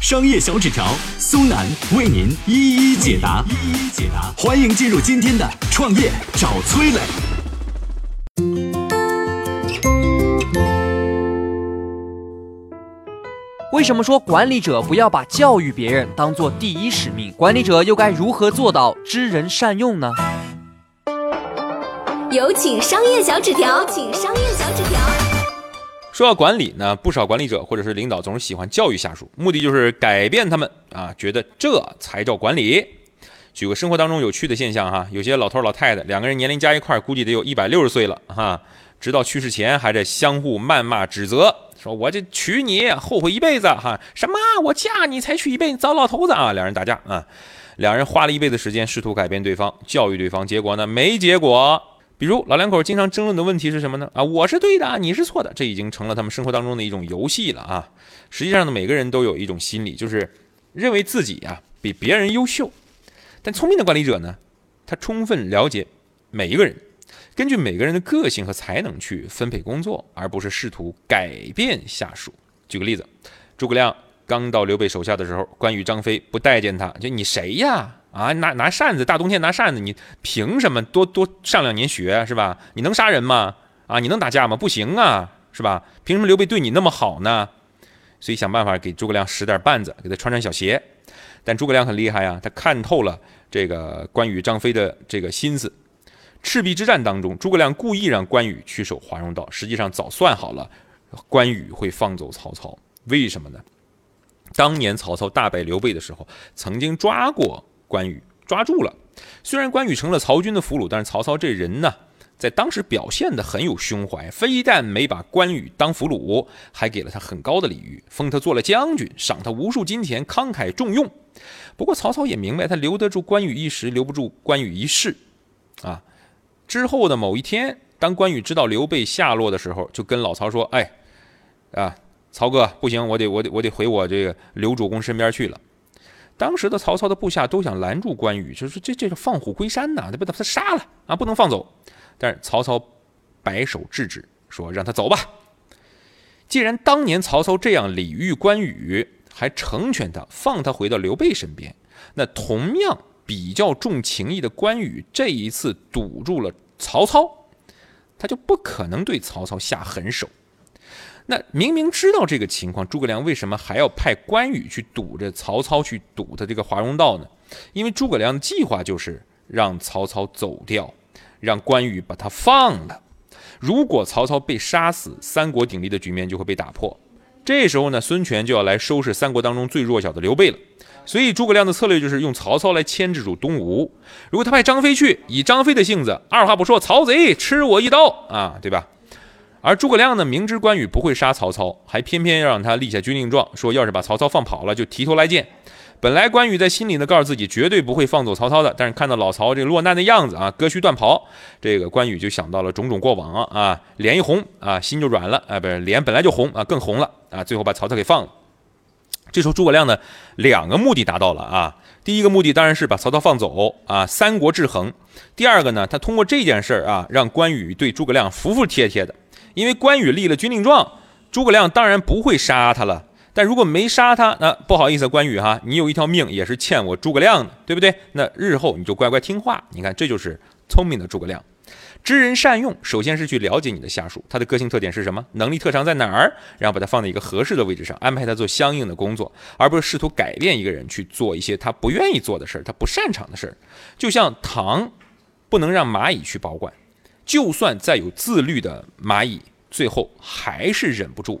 商业小纸条苏南为您一一解答，一一解答。欢迎进入今天的创业找崔磊。为什么说管理者不要把教育别人当做第一使命？管理者又该如何做到知人善用呢？有请商业小纸条，请商业小纸条。说到管理呢，不少管理者或者是领导总是喜欢教育下属，目的就是改变他们啊，觉得这才叫管理。举个生活当中有趣的现象哈，有些老头老太太两个人年龄加一块，估计得有一百六十岁了哈，直到去世前还在相互谩骂指责，说我这娶你后悔一辈子哈，什么我嫁你才娶一辈子糟老头子啊，两人打架啊，两人花了一辈子时间试图改变对方，教育对方，结果呢没结果。比如老两口经常争论的问题是什么呢？啊，我是对的，你是错的，这已经成了他们生活当中的一种游戏了啊。实际上呢，每个人都有一种心理，就是认为自己啊比别人优秀。但聪明的管理者呢，他充分了解每一个人，根据每个人的个性和才能去分配工作，而不是试图改变下属。举个例子，诸葛亮刚到刘备手下的时候，关羽、张飞不待见他，就你谁呀？啊，拿拿扇子，大冬天拿扇子，你凭什么多多上两年学是吧？你能杀人吗？啊，你能打架吗？不行啊，是吧？凭什么刘备对你那么好呢？所以想办法给诸葛亮使点绊子，给他穿穿小鞋。但诸葛亮很厉害呀，他看透了这个关羽、张飞的这个心思。赤壁之战当中，诸葛亮故意让关羽去守华容道，实际上早算好了，关羽会放走曹操。为什么呢？当年曹操大败刘备的时候，曾经抓过。关羽抓住了，虽然关羽成了曹军的俘虏，但是曹操这人呢，在当时表现的很有胸怀，非但没把关羽当俘虏，还给了他很高的礼遇，封他做了将军，赏他无数金钱，慷慨重用。不过曹操也明白，他留得住关羽一时，留不住关羽一世。啊，之后的某一天，当关羽知道刘备下落的时候，就跟老曹说：“哎，啊，曹哥，不行，我得，我得，我得回我这个刘主公身边去了。”当时的曹操的部下都想拦住关羽，就是这这是放虎归山呐，得把他杀了啊，不能放走。但是曹操摆手制止，说让他走吧。既然当年曹操这样礼遇关羽，还成全他，放他回到刘备身边，那同样比较重情义的关羽，这一次堵住了曹操，他就不可能对曹操下狠手。那明明知道这个情况，诸葛亮为什么还要派关羽去堵着曹操去堵他这个华容道呢？因为诸葛亮的计划就是让曹操走掉，让关羽把他放了。如果曹操被杀死，三国鼎立的局面就会被打破。这时候呢，孙权就要来收拾三国当中最弱小的刘备了。所以诸葛亮的策略就是用曹操来牵制住东吴。如果他派张飞去，以张飞的性子，二话不说，曹贼吃我一刀啊，对吧？而诸葛亮呢，明知关羽不会杀曹操，还偏偏要让他立下军令状，说要是把曹操放跑了，就提头来见。本来关羽在心里呢，告诉自己绝对不会放走曹操的，但是看到老曹这落难的样子啊，割须断袍，这个关羽就想到了种种过往啊，脸一红啊，心就软了啊，不是脸本来就红啊，更红了啊，最后把曹操给放了。这时候诸葛亮呢，两个目的达到了啊，第一个目的当然是把曹操放走啊，三国制衡；第二个呢，他通过这件事儿啊，让关羽对诸葛亮服服帖帖的。因为关羽立了军令状，诸葛亮当然不会杀他了。但如果没杀他，那不好意思，关羽哈，你有一条命也是欠我诸葛亮的，对不对？那日后你就乖乖听话。你看，这就是聪明的诸葛亮，知人善用。首先是去了解你的下属，他的个性特点是什么，能力特长在哪儿，然后把他放在一个合适的位置上，安排他做相应的工作，而不是试图改变一个人去做一些他不愿意做的事儿，他不擅长的事儿。就像糖，不能让蚂蚁去保管。就算再有自律的蚂蚁，最后还是忍不住